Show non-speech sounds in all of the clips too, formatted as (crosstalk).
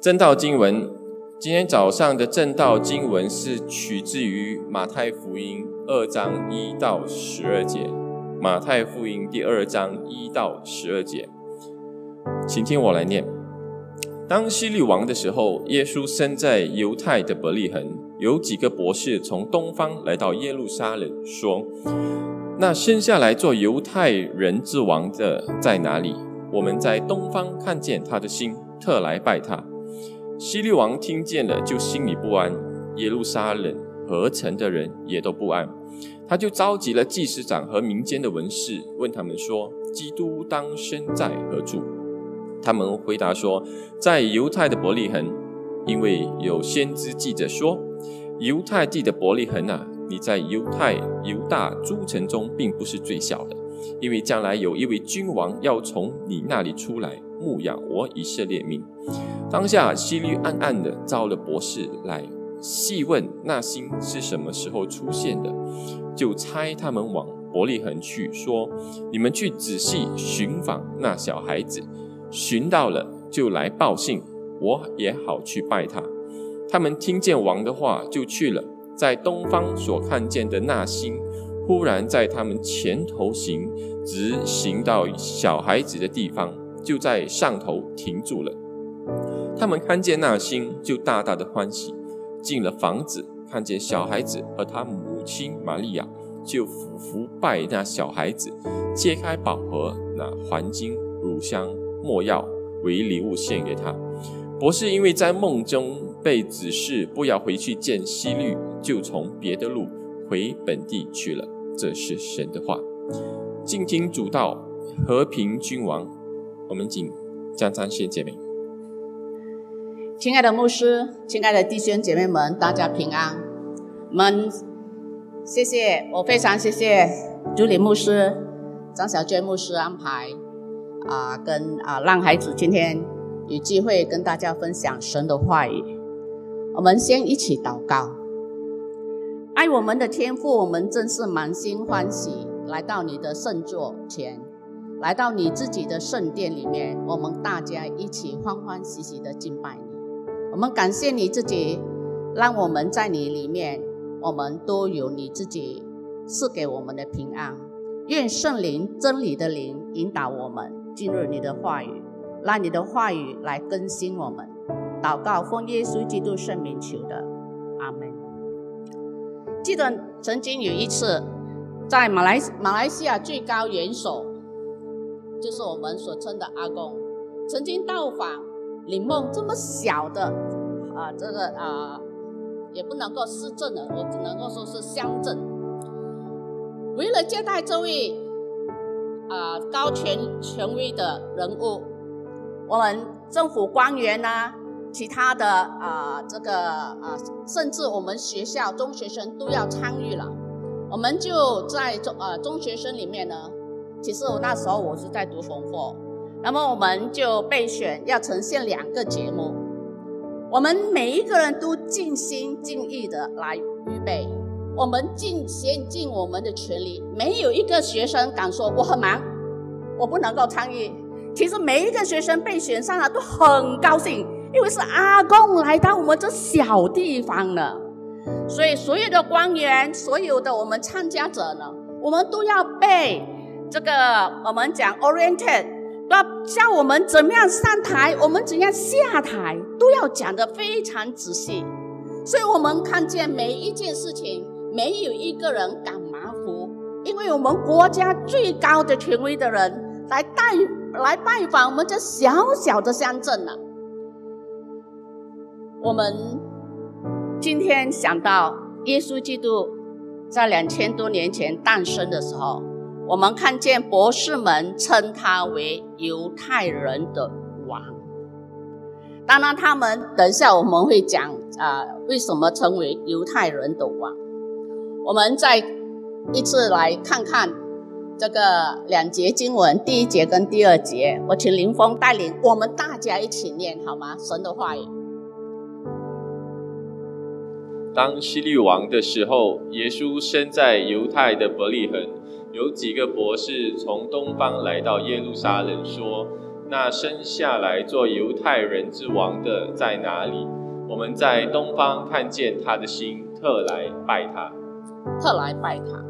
正道经文，今天早上的正道经文是取自于马太福音二章一到十二节。马太福音第二章一到十二节，请听我来念。当希律王的时候，耶稣生在犹太的伯利恒，有几个博士从东方来到耶路撒冷，说：“那生下来做犹太人之王的在哪里？我们在东方看见他的心，特来拜他。”希律王听见了，就心里不安；耶路撒冷合城的人也都不安。他就召集了祭司长和民间的文士，问他们说：“基督当生在何处？”他们回答说：“在犹太的伯利恒，因为有先知记着说：‘犹太地的伯利恒啊，你在犹太犹大诸城中并不是最小的，因为将来有一位君王要从你那里出来。’”牧养我以色列民。当下希律暗暗的招了博士来细问那星是什么时候出现的，就差他们往伯利恒去，说：“你们去仔细寻访那小孩子，寻到了就来报信，我也好去拜他。”他们听见王的话，就去了。在东方所看见的那星，忽然在他们前头行，直行到小孩子的地方。就在上头停住了。他们看见那星，就大大的欢喜。进了房子，看见小孩子和他母亲玛利亚，就俯伏拜那小孩子，揭开宝盒，拿黄金、乳香、没药为礼物献给他。博士因为在梦中被指示不要回去见希律，就从别的路回本地去了。这是神的话。静听主道，和平君王。我们请江张谢姐妹，亲爱的牧师，亲爱的弟兄姐妹们，大家平安。我们谢谢，我非常谢谢朱理牧师、张小娟牧师安排啊，跟啊让孩子今天有机会跟大家分享神的话语。我们先一起祷告，爱我们的天父，我们真是满心欢喜来到你的圣座前。来到你自己的圣殿里。面，我们大家一起欢欢喜喜的敬拜你。我们感谢你自己，让我们在你里面，我们都有你自己赐给我们的平安。愿圣灵真理的灵引导我们进入你的话语，让你的话语来更新我们。祷告奉耶稣基督圣名求的，阿门。记得曾经有一次，在马来马来西亚最高元首。就是我们所称的阿公，曾经到访林梦这么小的啊，这个啊，也不能够市镇的，我只能够说是乡镇。为了接待这位啊高权权威的人物，我们政府官员呐，其他的啊这个啊，甚至我们学校中学生都要参与了。我们就在中呃中学生里面呢。其实我那时候我是在读本科，那么我们就备选要呈现两个节目，我们每一个人都尽心尽意的来预备，我们尽先尽我们的全力，没有一个学生敢说我很忙，我不能够参与。其实每一个学生被选上了都很高兴，因为是阿公来到我们这小地方了，所以所有的官员，所有的我们参加者呢，我们都要被。这个我们讲 oriented，要教我们怎么样上台，我们怎样下台，都要讲得非常仔细。所以我们看见每一件事情，没有一个人敢马虎，因为我们国家最高的权威的人来带来拜访我们这小小的乡镇呢。我们今天想到耶稣基督在两千多年前诞生的时候。我们看见博士们称他为犹太人的王。当然，他们等一下我们会讲啊，为什么称为犹太人的王？我们再一次来看看这个两节经文，第一节跟第二节。我请林峰带领我们大家一起念好吗？神的话语。当希律王的时候，耶稣生在犹太的伯利恒。有几个博士从东方来到耶路撒冷，说：“那生下来做犹太人之王的在哪里？我们在东方看见他的心，特来拜他。特来拜他。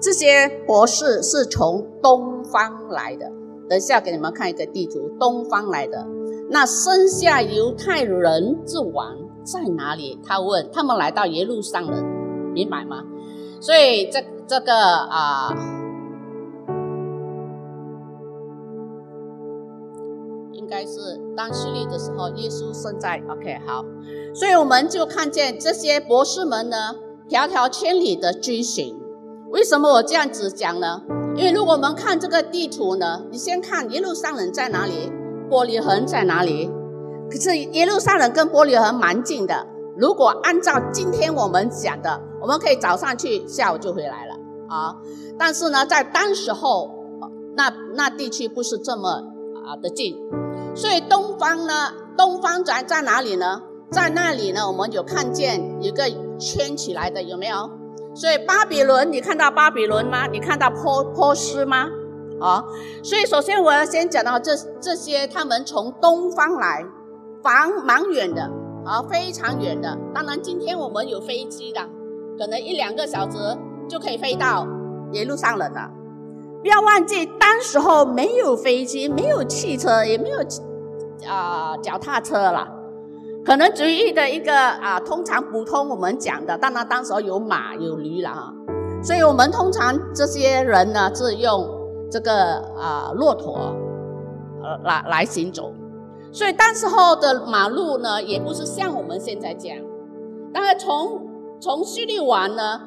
这些博士是从东方来的。等一下给你们看一个地图，东方来的。那生下犹太人之王在哪里？他问。他们来到耶路撒冷，明白吗？所以这这个啊，应该是当叙利的时候，耶稣生在。OK，好。所以我们就看见这些博士们呢，迢迢千里的追寻。为什么我这样子讲呢？因为如果我们看这个地图呢，你先看耶路撒冷在哪里，玻璃恒在哪里？可是耶路撒冷跟玻璃恒蛮近的。如果按照今天我们讲的，我们可以早上去，下午就回来了啊。但是呢，在当时候，那那地区不是这么啊的近，所以东方呢，东方在在哪里呢？在那里呢，我们有看见一个圈起来的，有没有？所以巴比伦，你看到巴比伦吗？你看到波波斯吗？啊，所以首先我要先讲到这这些，他们从东方来，蛮蛮远的啊，非常远的。当然，今天我们有飞机的，可能一两个小时就可以飞到耶路撒冷了。不要忘记，当时候没有飞机，没有汽车，也没有啊脚踏车了。可能随意的一个啊，通常普通我们讲的，当然当时候有马有驴了哈，所以我们通常这些人呢是用这个啊骆驼呃来来行走，所以当时候的马路呢也不是像我们现在这样，当然从从叙利亚呢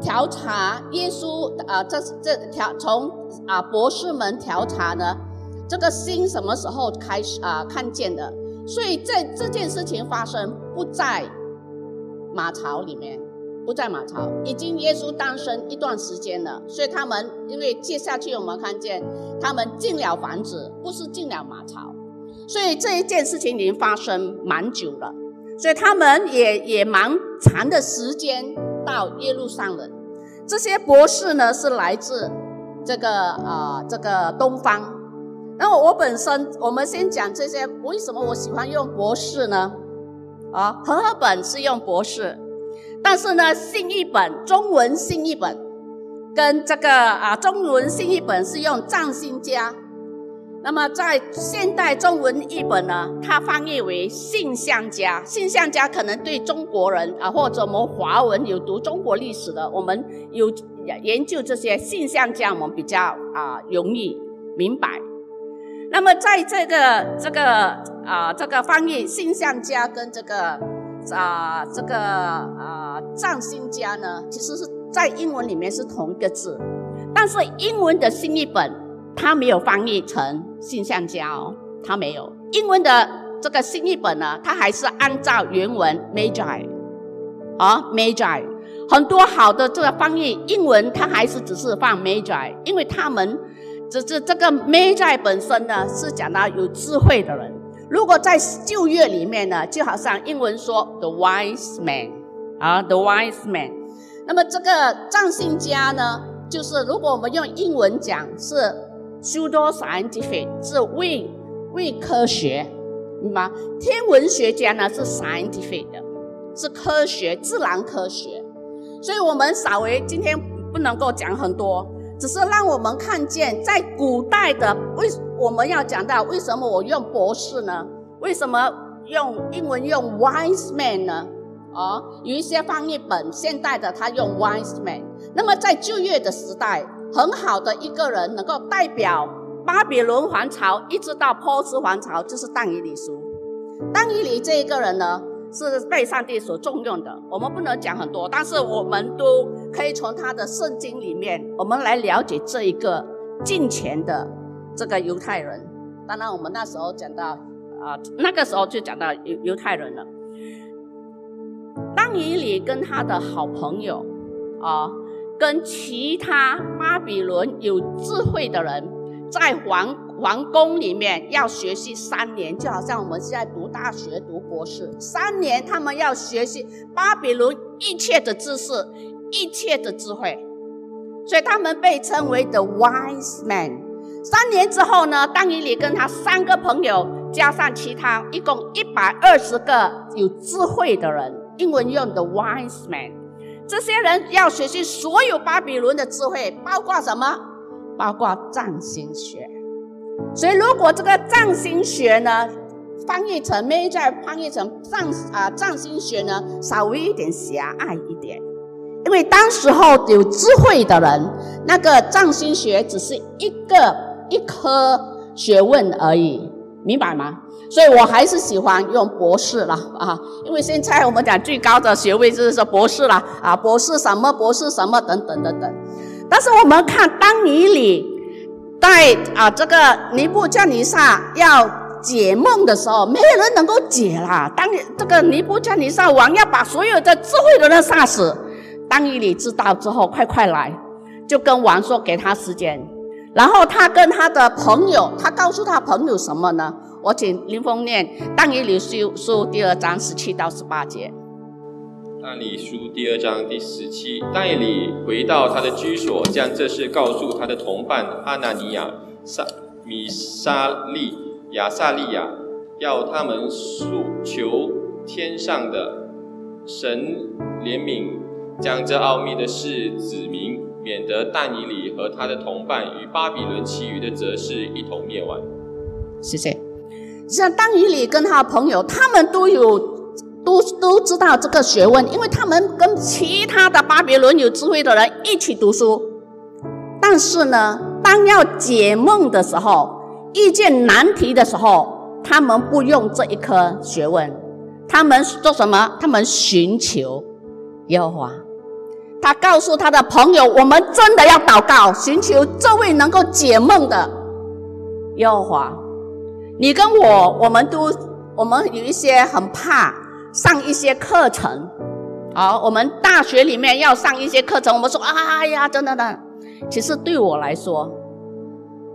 调查耶稣啊这这调从啊博士们调查呢这个心什么时候开始啊看见的。所以这这件事情发生不在马槽里面，不在马槽，已经耶稣诞生一段时间了。所以他们因为接下去我们看见他们进了房子，不是进了马槽，所以这一件事情已经发生蛮久了。所以他们也也蛮长的时间到耶路撒冷。这些博士呢是来自这个啊这个东方。那么我本身，我们先讲这些。为什么我喜欢用博士呢？啊，和合本是用博士，但是呢，新译本中文新译本跟这个啊中文新译本是用藏新家。那么在现代中文译本呢，它翻译为信相家。信相家可能对中国人啊，或者我们华文有读中国历史的，我们有研究这些信相家，我们比较啊容易明白。那么，在这个这个啊，这个翻译信象家跟这个啊这个啊藏新家呢，其实是在英文里面是同一个字，但是英文的新译本它没有翻译成信象家哦，它没有。英文的这个新译本呢，它还是按照原文 magi 啊 magi，很多好的这个翻译英文它还是只是放 magi，因为他们。只是这个 Magi 本身呢，是讲到有智慧的人。如果在旧约里面呢，就好像英文说 the wise man 啊，the wise man。那么这个占星家呢，就是如果我们用英文讲是 pseudoscientific，是为为科学，明白？天文学家呢是 scientific 的，是科学自然科学。所以我们稍微今天不能够讲很多。只是让我们看见，在古代的为我们要讲到为什么我用博士呢？为什么用英文用 wise man 呢？啊，有一些翻译本现代的他用 wise man。那么在旧约的时代，很好的一个人能够代表巴比伦皇朝一直到波斯皇朝，就是但以理书。但以理这一个人呢？是被上帝所重用的。我们不能讲很多，但是我们都可以从他的圣经里面，我们来了解这一个近前的这个犹太人。当然，我们那时候讲到啊，那个时候就讲到犹犹太人了。当以理跟他的好朋友啊，跟其他巴比伦有智慧的人，在皇。皇宫里面要学习三年，就好像我们现在读大学、读博士，三年他们要学习巴比伦一切的知识、一切的智慧，所以他们被称为 the wise man。三年之后呢，当以理跟他三个朋友加上其他，一共一百二十个有智慧的人，英文用 the wise man，这些人要学习所有巴比伦的智慧，包括什么？包括占星学。所以，如果这个占星学呢，翻译成 major 翻译成占啊占星学呢，稍微一点狭隘一点，因为当时候有智慧的人，那个占星学只是一个一科学问而已，明白吗？所以我还是喜欢用博士了啊，因为现在我们讲最高的学位就是说博士了啊，博士什么博士什么等等等等。但是我们看当尼里在啊这个尼布加尼撒要。解梦的时候，没有人能够解啦。当这个尼布加尼撒王要把所有的智慧的人杀死，当以里知道之后，快快来，就跟王说给他时间。然后他跟他的朋友，他告诉他朋友什么呢？我请林峰念《但以理书》书第二章十七到十八节。《但以理书》第二章第十七，但以理回到他的居所，将这事告诉他的同伴阿纳尼亚、沙米沙利。亚萨利亚要他们诉求天上的神怜悯，将这奥秘的事指明，免得但以里和他的同伴与巴比伦其余的则事一同灭亡。谢谢。像但以里跟他的朋友，他们都有都都知道这个学问，因为他们跟其他的巴比伦有智慧的人一起读书。但是呢，当要解梦的时候，遇见难题的时候，他们不用这一科学问，他们做什么？他们寻求耶和华。他告诉他的朋友：“我们真的要祷告，寻求这位能够解梦的耶和华。”你跟我，我们都，我们有一些很怕上一些课程。好，我们大学里面要上一些课程，我们说：“哎呀，真的的。”其实对我来说，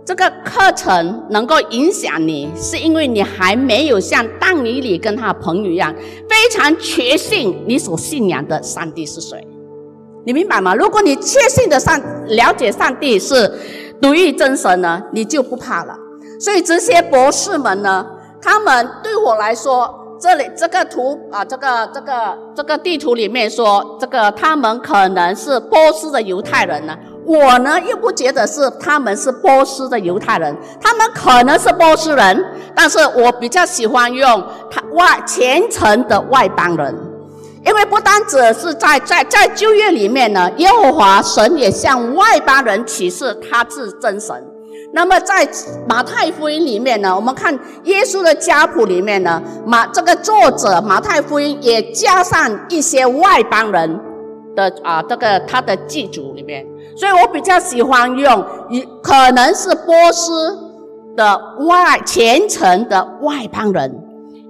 这个课程能够影响你，是因为你还没有像但尼里跟他朋友一样，非常确信你所信仰的上帝是谁。你明白吗？如果你确信的上了解上帝是独一真神呢，你就不怕了。所以这些博士们呢，他们对我来说，这里这个图啊，这个这个这个地图里面说，这个他们可能是波斯的犹太人呢。我呢又不觉得是他们是波斯的犹太人，他们可能是波斯人，但是我比较喜欢用他外虔诚的外邦人，因为不单只是在在在旧约里面呢，耶和华神也向外邦人启示他是真神。那么在马太福音里面呢，我们看耶稣的家谱里面呢，马这个作者马太福音也加上一些外邦人的啊这个他的祭祖里面。所以我比较喜欢用，可能是波斯的外虔诚的外邦人，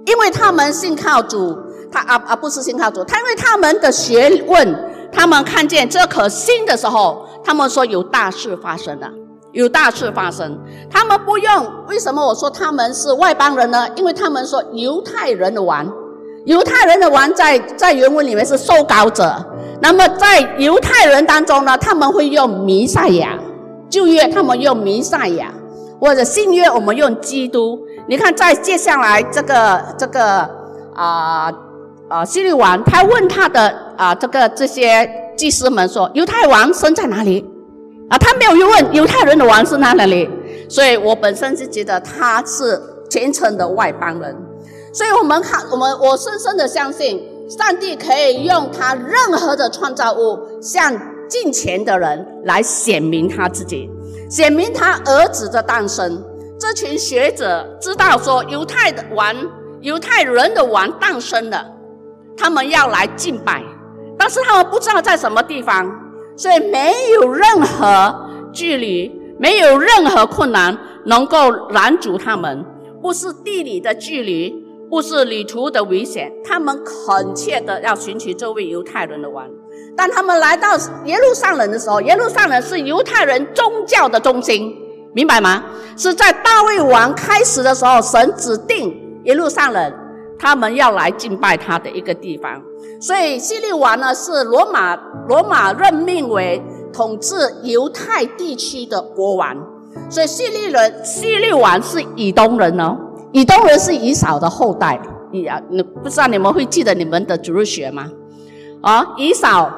因为他们信靠主，他啊啊不是信靠主，他因为他们的学问，他们看见这颗心的时候，他们说有大事发生了，有大事发生，他们不用。为什么我说他们是外邦人呢？因为他们说犹太人的王，犹太人的王在在原文里面是受膏者。那么在犹太人当中呢，他们会用弥赛亚，旧约他们用弥赛亚，或者新约我们用基督。你看，在接下来这个这个啊啊希律王，他问他的啊这个这些祭司们说，犹太王生在哪里？啊，他没有问犹太人的王是哪里。所以我本身是觉得他是虔诚的外邦人。所以我们看，我们我深深的相信。上帝可以用他任何的创造物向近前的人来显明他自己，显明他儿子的诞生。这群学者知道说犹太的王、犹太人的王诞生了，他们要来敬拜，但是他们不知道在什么地方，所以没有任何距离，没有任何困难能够拦阻他们，不是地理的距离。不是旅途的危险，他们恳切的要寻求这位犹太人的王。当他们来到耶路撒冷的时候，耶路撒冷是犹太人宗教的中心，明白吗？是在大卫王开始的时候，神指定耶路撒冷，他们要来敬拜他的一个地方。所以希律王呢，是罗马罗马任命为统治犹太地区的国王。所以希律人、希律王是以东人哦，以东人是以扫的后代。以啊，你不知道你们会记得你们的主日学吗？啊，以扫、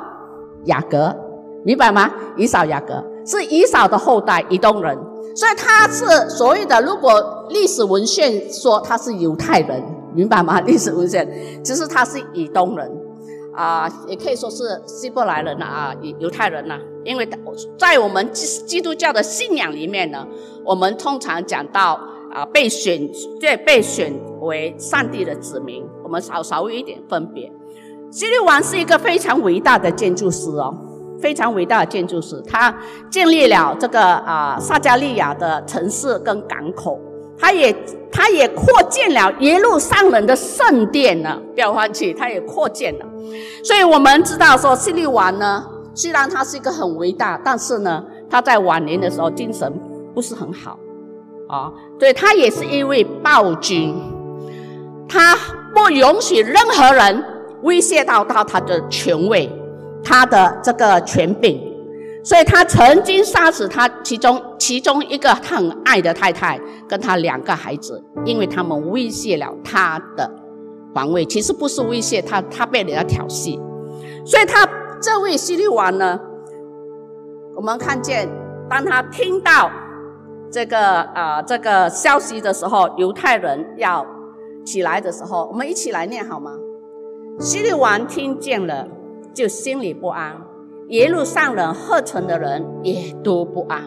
雅各，明白吗？以扫、雅各是以扫的后代，以东人，所以他是所谓的。如果历史文献说他是犹太人，明白吗？历史文献其实他是以东人。啊，也可以说是希伯来人呐，啊，犹犹太人呐，因为在我们基基督教的信仰里面呢，我们通常讲到啊，被选对被选为上帝的子民，我们稍稍微一点分别。希律王是一个非常伟大的建筑师哦，非常伟大的建筑师，他建立了这个啊撒加利亚的城市跟港口。他也，他也扩建了耶路撒冷的圣殿呢，不要忘记，他也扩建了。所以我们知道说，希律王呢，虽然他是一个很伟大，但是呢，他在晚年的时候精神不是很好，啊，对他也是一位暴君，他不允许任何人威胁到到他的权位，他的这个权柄。所以他曾经杀死他其中其中一个他很爱的太太跟他两个孩子，因为他们威胁了他的皇位。其实不是威胁他，他被人家挑衅。所以他这位希律王呢，我们看见当他听到这个啊这个消息的时候，犹太人要起来的时候，我们一起来念好吗？希律王听见了，就心里不安。耶路撒冷赫城的人也都不安。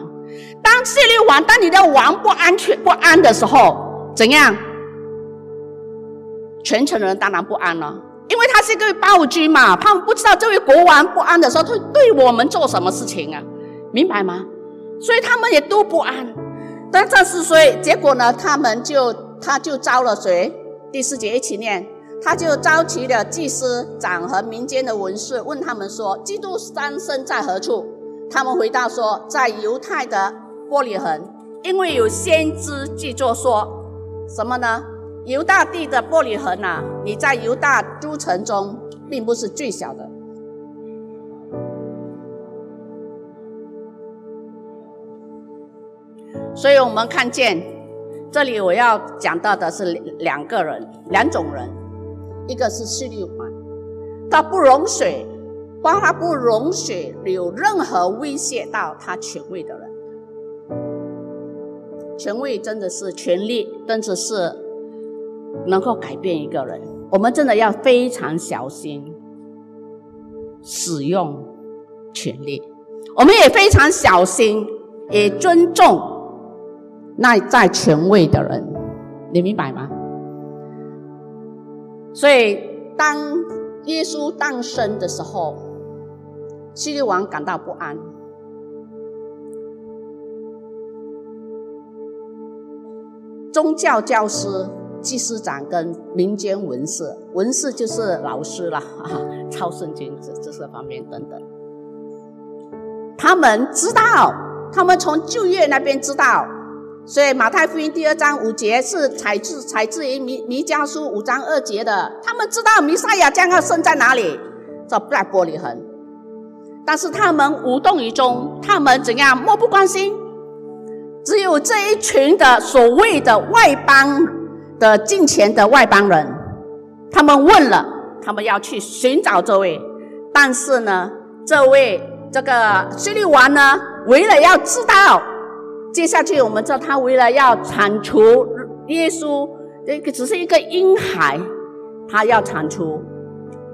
当势力王，当你的王不安全、不安的时候，怎样？全城的人当然不安了，因为他是一个暴君嘛，他们不知道这位国王不安的时候，他对我们做什么事情啊？明白吗？所以他们也都不安。但这是所以结果呢？他们就他就招了谁？第四节一起念。他就召集了祭司长和民间的文士，问他们说：“基督诞生在何处？”他们回答说：“在犹太的玻璃恒，因为有先知记作说，什么呢？犹大地的玻璃恒啊，你在犹大都城中，并不是最小的。”所以我们看见这里，我要讲到的是两个人，两种人。一个是势力王，他不容许，帮他不容许有任何威胁到他权威的人。权威真的是权力，真的是能够改变一个人。我们真的要非常小心使用权力，我们也非常小心，也尊重那在权位的人。你明白吗？所以，当耶稣诞生的时候，希律王感到不安。宗教教师、祭司长跟民间文士，文士就是老师了，(laughs) 抄圣经这这些方面等等。他们知道，他们从旧约那边知道。所以马太福音第二章五节是采自采自于弥弥迦书五章二节的。他们知道弥赛亚将要生在哪里，在布莱玻璃恒。但是他们无动于衷，他们怎样漠不关心？只有这一群的所谓的外邦的近前的外邦人，他们问了，他们要去寻找这位。但是呢，这位这个希律王呢，为了要知道。接下去，我们知道他为了要铲除耶稣，这个只是一个婴孩，他要铲除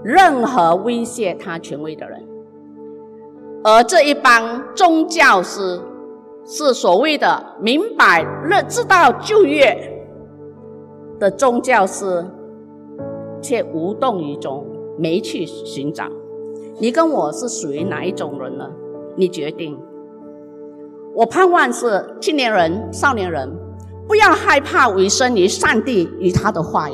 任何威胁他权威的人。而这一帮宗教师是所谓的明白、认知道旧约的宗教师，却无动于衷，没去寻找。你跟我是属于哪一种人呢？你决定。我盼望是青年人、少年人，不要害怕委身于上帝与他的话语，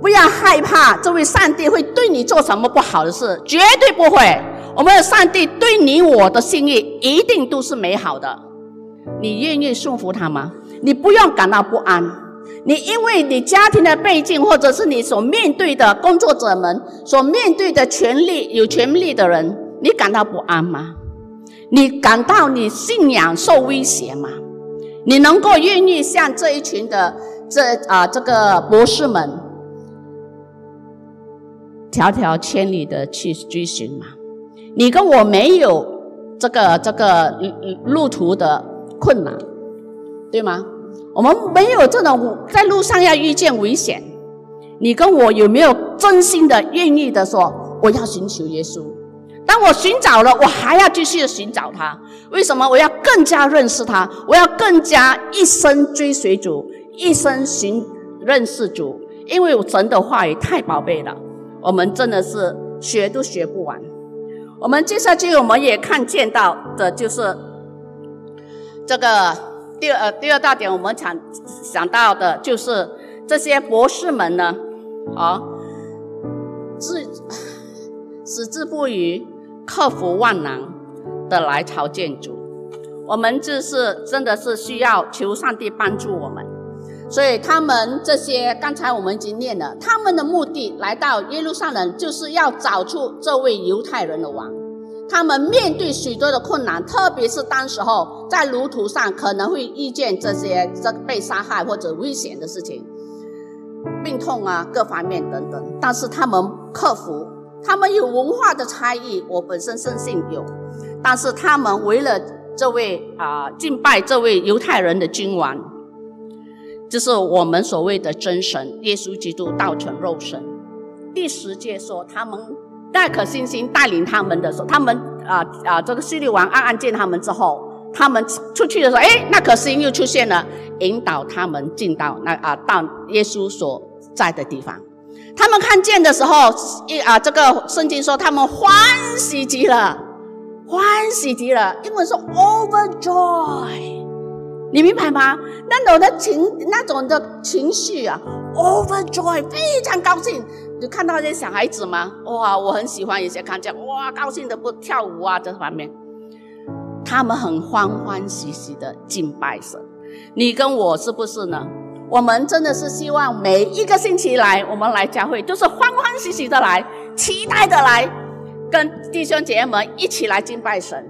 不要害怕这位上帝会对你做什么不好的事，绝对不会。我们的上帝对你我的心意一定都是美好的。你愿意顺服他吗？你不用感到不安。你因为你家庭的背景，或者是你所面对的工作者们所面对的权利有权利的人，你感到不安吗？你感到你信仰受威胁吗？你能够愿意像这一群的这啊这个博士们，迢迢千里的去追寻吗？你跟我没有这个这个路途的困难，对吗？我们没有这种在路上要遇见危险。你跟我有没有真心的愿意的说，我要寻求耶稣？当我寻找了，我还要继续的寻找他。为什么？我要更加认识他，我要更加一生追随主，一生寻认识主。因为神的话语太宝贝了，我们真的是学都学不完。我们接下去我们也看见到的就是这个第二第二大点，我们想想到的就是这些博士们呢，啊，自 (sighs) 矢志不渝、克服万难的来朝见主。我们就是真的是需要求上帝帮助我们。所以他们这些刚才我们已经念了，他们的目的来到耶路撒冷，就是要找出这位犹太人的王。他们面对许多的困难，特别是当时候在路途上可能会遇见这些这被杀害或者危险的事情、病痛啊各方面等等。但是他们克服，他们有文化的差异，我本身深信有，但是他们为了这位啊敬拜这位犹太人的君王。就是我们所谓的真神耶稣基督道成肉身。第十节说，他们带可信心带领他们的时候，他们啊啊，这个希律王暗暗见他们之后，他们出去的时候，哎，那可信又出现了，引导他们进到那啊到耶稣所在的地方。他们看见的时候，一啊，这个圣经说他们欢喜极了，欢喜极了，英文说 overjoy。你明白吗？那种的情，那种的情绪啊，overjoy，非常高兴。你看到这些小孩子吗？哇，我很喜欢有些看见，哇，高兴的不跳舞啊，这方面，他们很欢欢喜喜的敬拜神。你跟我是不是呢？我们真的是希望每一个星期来，我们来教会，就是欢欢喜喜的来，期待的来，跟弟兄姐妹们一起来敬拜神。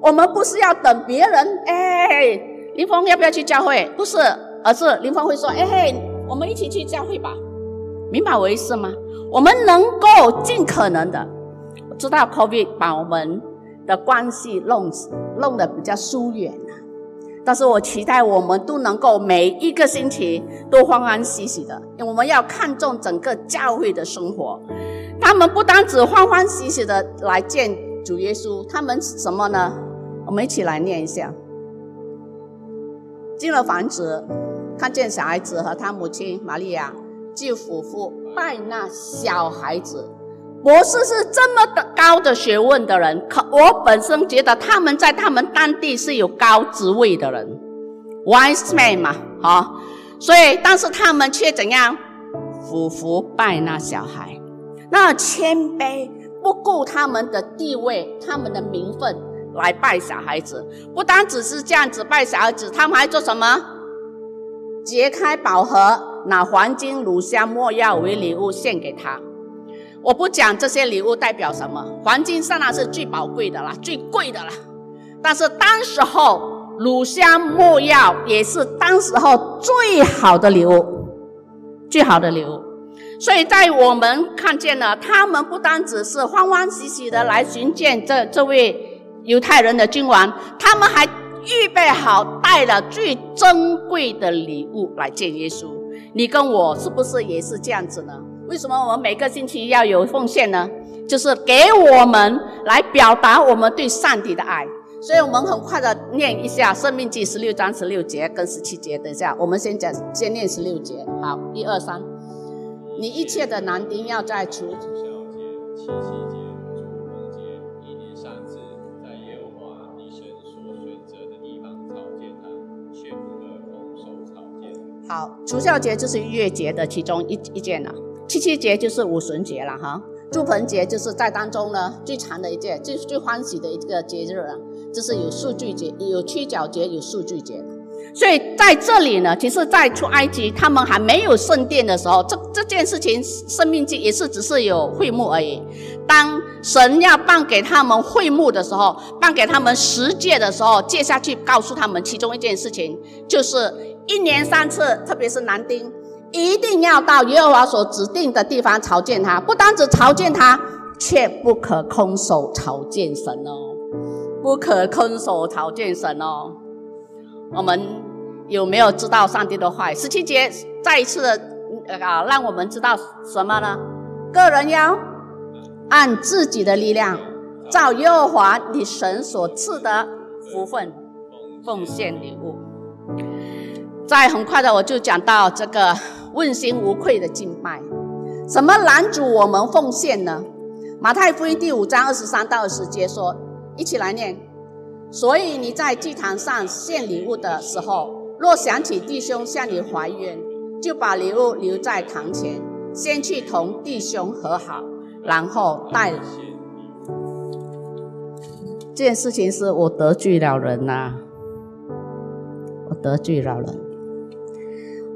我们不是要等别人，哎。林峰要不要去教会？不是，而是林峰会说：“哎嘿，我们一起去教会吧。”明白我意思吗？我们能够尽可能的，知道 COVID 把我们的关系弄弄得比较疏远，但是我期待我们都能够每一个星期都欢欢喜喜的，因为我们要看重整个教会的生活。他们不单只欢欢喜喜的来见主耶稣，他们什么呢？我们一起来念一下。进了房子，看见小孩子和他母亲玛利亚，就俯伏拜那小孩子。博士是这么的高的学问的人，可我本身觉得他们在他们当地是有高职位的人，wise man 嘛，好，所以但是他们却怎样俯伏拜那小孩，那谦卑，不顾他们的地位，他们的名分。来拜小孩子，不单只是这样子拜小孩子，他们还做什么？揭开宝盒，拿黄金、乳香、没药为礼物献给他。我不讲这些礼物代表什么，黄金当然是最宝贵的啦，最贵的啦。但是当时候，乳香、没药也是当时候最好的礼物，最好的礼物。所以在我们看见了，他们不单只是欢欢喜喜的来寻见这这位。犹太人的君王，他们还预备好带了最珍贵的礼物来见耶稣。你跟我是不是也是这样子呢？为什么我们每个星期要有奉献呢？就是给我们来表达我们对上帝的爱。所以我们很快的念一下《生命记》十六章十六节跟十七节。等一下，我们先讲，先念十六节。好，一二三，你一切的男丁要在除。好，除孝节就是月节的其中一一件了，七七节就是五旬节了哈，祝棚节就是在当中呢最长的一件，最最欢喜的一个节日了，就是有数据节，有七角节，有数据节。所以在这里呢，其实，在出埃及他们还没有圣殿的时候，这这件事情生命记也是只是有会幕而已。当神要办给他们会幕的时候，办给他们十诫的时候，接下去告诉他们其中一件事情，就是一年三次，特别是男丁，一定要到耶和华所指定的地方朝见他，不单只朝见他，却不可空手朝见神哦，不可空手朝见神哦。我们有没有知道上帝的话？十七节再一次的啊，让我们知道什么呢？个人要按自己的力量，照耶和华你神所赐的福分奉献礼物。再很快的，我就讲到这个问心无愧的敬拜。什么拦阻我们奉献呢？马太福音第五章二十三到二十节说，一起来念。所以你在祭坛上献礼物的时候，若想起弟兄向你怀冤，就把礼物留在堂前，先去同弟兄和好，然后带。这件事情是我得罪了人呐，我得罪了人。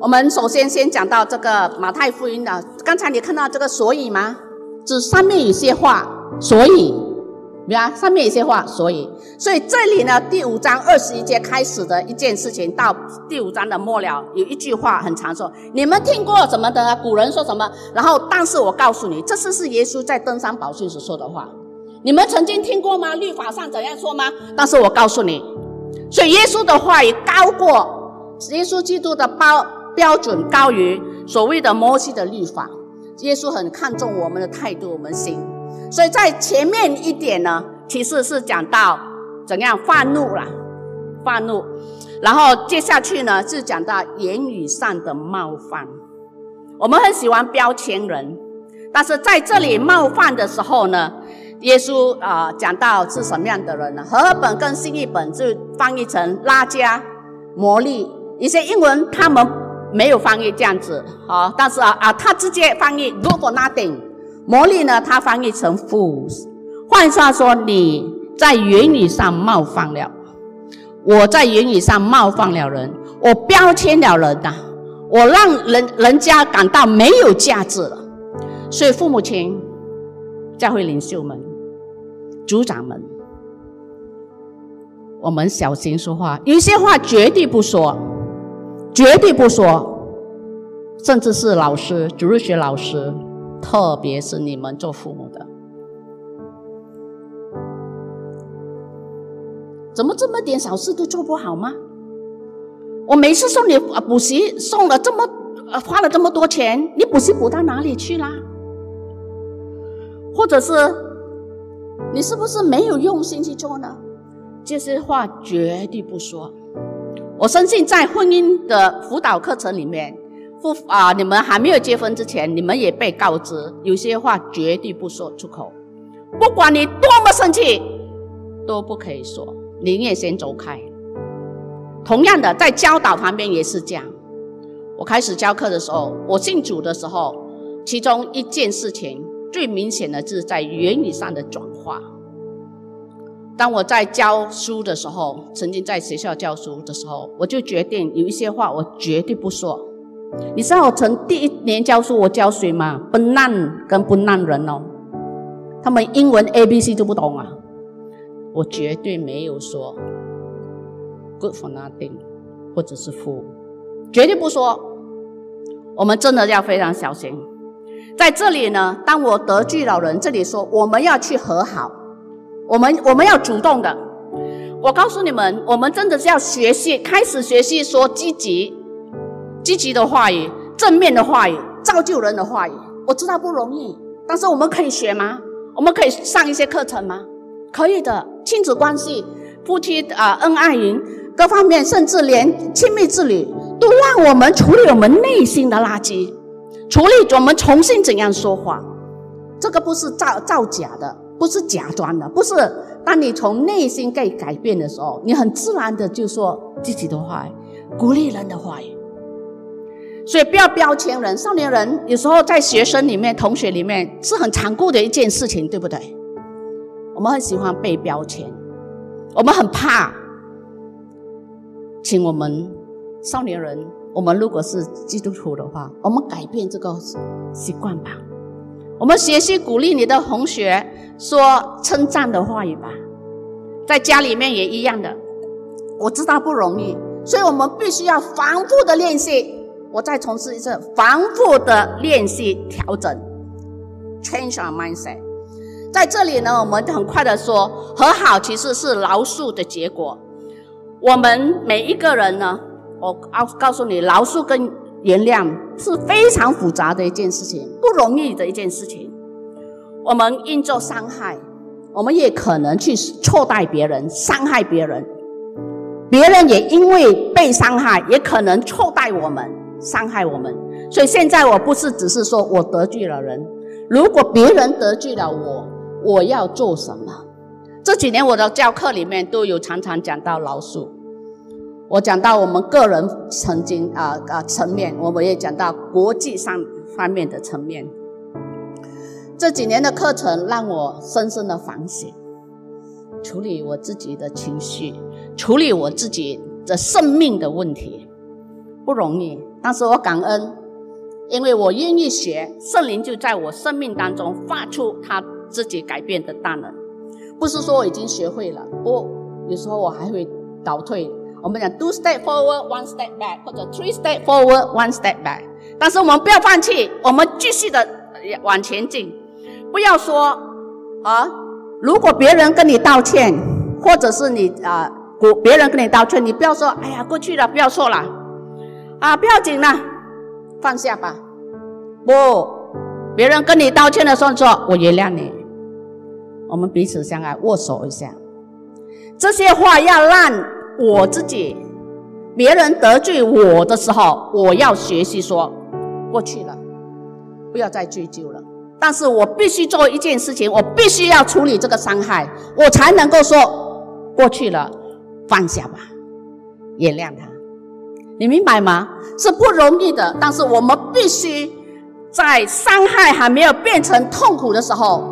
我们首先先讲到这个马太福音的，刚才你看到这个所以吗？这上面有些话，所以，对吧？上面有些话，所以，所以这里呢，第五章二十一节开始的一件事情，到第五章的末了，有一句话很长，说你们听过什么的？古人说什么？然后，但是我告诉你，这是是耶稣在登山宝训时说的话。你们曾经听过吗？律法上怎样说吗？但是我告诉你，所以耶稣的话语高过耶稣基督的包标准，高于所谓的摩西的律法。耶稣很看重我们的态度，我们心。所以在前面一点呢，其实是讲到怎样发怒了，发怒。然后接下去呢，是讲到言语上的冒犯。我们很喜欢标签人，但是在这里冒犯的时候呢，耶稣啊讲到是什么样的人呢？和合本跟新译本就翻译成拉加、魔力，一些英文他们。没有翻译这样子，好，但是啊啊，他直接翻译 “good for nothing”。魔力呢，他翻译成 “fools”。换句话说，你在言语上冒犯了，我在言语上冒犯了人，我标签了人呐，我让人人家感到没有价值了。所以，父母亲、教会领袖们、组长们，我们小心说话，有些话绝对不说。绝对不说，甚至是老师、主日学老师，特别是你们做父母的，怎么这么点小事都做不好吗？我每次送你补习，送了这么花了这么多钱，你补习补到哪里去啦？或者是你是不是没有用心去做呢？这些话绝对不说。我相信在婚姻的辅导课程里面，夫啊，你们还没有结婚之前，你们也被告知有些话绝对不说出口，不管你多么生气，都不可以说，宁愿先走开。同样的，在教导旁边也是这样。我开始教课的时候，我信主的时候，其中一件事情最明显的就是在言语上的转化。当我在教书的时候，曾经在学校教书的时候，我就决定有一些话我绝对不说。你知道我从第一年教书，我教谁吗？不难跟不难人哦，他们英文 A B C 都不懂啊，我绝对没有说 good for nothing，或者是 fool，绝对不说。我们真的要非常小心。在这里呢，当我得罪老人，这里说我们要去和好。我们我们要主动的，我告诉你们，我们真的是要学习，开始学习说积极、积极的话语、正面的话语、造就人的话语。我知道不容易，但是我们可以学吗？我们可以上一些课程吗？可以的，亲子关系、夫妻啊恩爱营各方面，甚至连亲密之旅，都让我们处理我们内心的垃圾，处理我们重新怎样说话。这个不是造造假的。不是假装的，不是。当你从内心在改变的时候，你很自然的就说自己的话，鼓励人的话语。所以不要标签人。少年人有时候在学生里面、同学里面是很残酷的一件事情，对不对？我们很喜欢被标签，我们很怕。请我们少年人，我们如果是基督徒的话，我们改变这个习惯吧。我们学习鼓励你的同学说称赞的话语吧。在家里面也一样的，我知道不容易，所以我们必须要反复的练习。我再重申一次，反复的练习调整，change our mindset。在这里呢，我们很快的说，和好其实是饶恕的结果。我们每一个人呢，我告告诉你，饶恕跟原谅是非常复杂的一件事情，不容易的一件事情。我们因做伤害。我们也可能去错待别人，伤害别人，别人也因为被伤害，也可能错待我们，伤害我们。所以现在我不是只是说我得罪了人，如果别人得罪了我，我要做什么？这几年我的教课里面都有常常讲到老鼠，我讲到我们个人曾经啊啊层面，我们也讲到国际上方面的层面。这几年的课程让我深深的反省，处理我自己的情绪，处理我自己的生命的问题，不容易。但是我感恩，因为我愿意学，圣灵就在我生命当中发出他自己改变的大能。不是说我已经学会了，不，有时候我还会倒退。我们讲 two step forward, one step back，或者 three step forward, one step back。但是我们不要放弃，我们继续的往前进。不要说啊！如果别人跟你道歉，或者是你啊，别别人跟你道歉，你不要说“哎呀，过去了，不要说了”，啊，不要紧了，放下吧。不，别人跟你道歉的时候说“我原谅你”，我们彼此相爱，握手一下。这些话要让我自己，别人得罪我的时候，我要学习说过去了，不要再追究了。但是我必须做一件事情，我必须要处理这个伤害，我才能够说过去了，放下吧，原谅他。你明白吗？是不容易的，但是我们必须在伤害还没有变成痛苦的时候，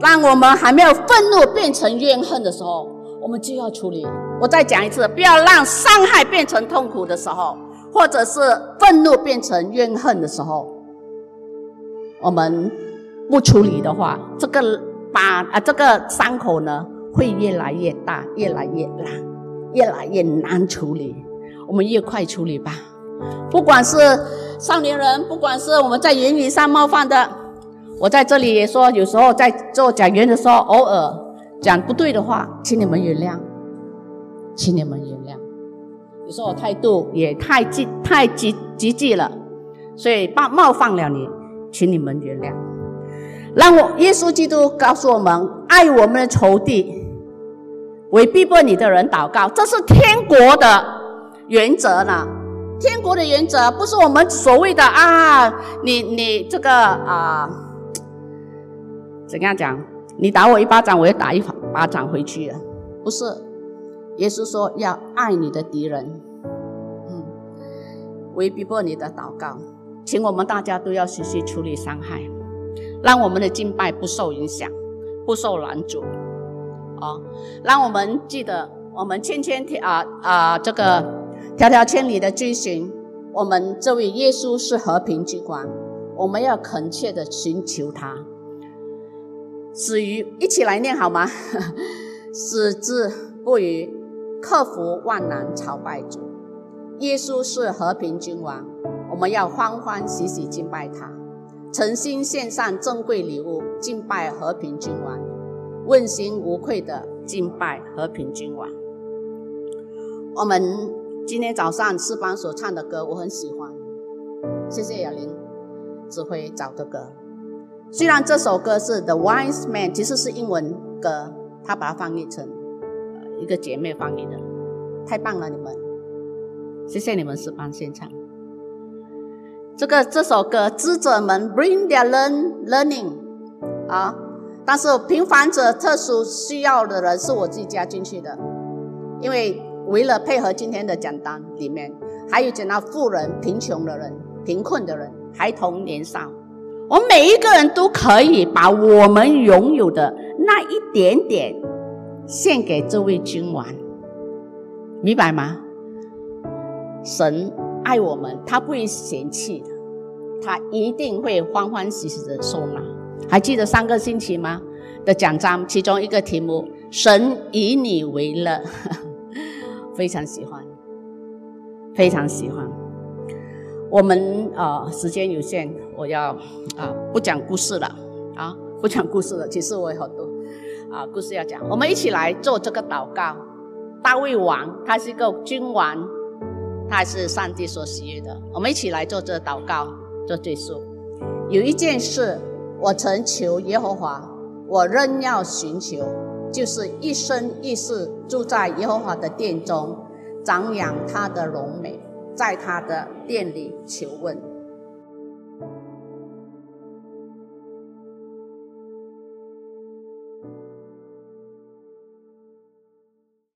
当我们还没有愤怒变成怨恨的时候，我们就要处理。我再讲一次，不要让伤害变成痛苦的时候，或者是愤怒变成怨恨的时候，我们。不处理的话，这个疤啊，这个伤口呢，会越来越大，越来越烂，越来越难处理。我们越快处理吧。不管是少年人，不管是我们在言语上冒犯的，我在这里也说，有时候在做讲员的时候，偶尔讲不对的话，请你们原谅，请你们原谅。有时候我态度也太激太激激进了，所以冒冒犯了你，请你们原谅。让我耶稣基督告诉我们：爱我们的仇敌，为逼迫你的人祷告，这是天国的原则呢。天国的原则不是我们所谓的啊，你你这个啊，怎样讲？你打我一巴掌，我也打一巴掌回去。不是，耶稣说要爱你的敌人，嗯，为逼迫你的祷告，请我们大家都要学习处理伤害。让我们的敬拜不受影响，不受拦阻，啊！让我们记得，我们千千条啊啊，这个条条千里的追寻，我们这位耶稣是和平之光，我们要恳切的寻求他。死于一起来念好吗？(laughs) 死之不渝，克服万难，朝拜主。耶稣是和平君王，我们要欢欢喜喜敬拜他。诚心献上珍贵礼物，敬拜和平君王，问心无愧的敬拜和平君王。我们今天早上四班所唱的歌，我很喜欢。谢谢雅玲指挥找的歌。虽然这首歌是 The Wise Man，其实是英文歌，他把它翻译成一个姐妹翻译的，太棒了，你们！谢谢你们诗班现场。这个这首歌，智者们 bring their learn learning 啊，但是平凡者、特殊需要的人是我自己加进去的，因为为了配合今天的讲单里面，还有讲到富人、贫穷的人、贫困的人、孩童、年少，我们每一个人都可以把我们拥有的那一点点献给这位君王，明白吗？神。爱我们，他不会嫌弃的，他一定会欢欢喜喜的收纳。还记得上个星期吗？的讲章其中一个题目“神以你为乐”，(laughs) 非常喜欢，非常喜欢。我们啊，时间有限，我要啊不讲故事了啊，不讲故事了。其实我有很多啊故事要讲。我们一起来做这个祷告。大卫王他是一个君王，他是上帝所喜悦的。我们一起来做这祷告，做结束。有一件事，我曾求耶和华，我仍要寻求，就是一生一世住在耶和华的殿中，长养他的荣美。在他的店里求问。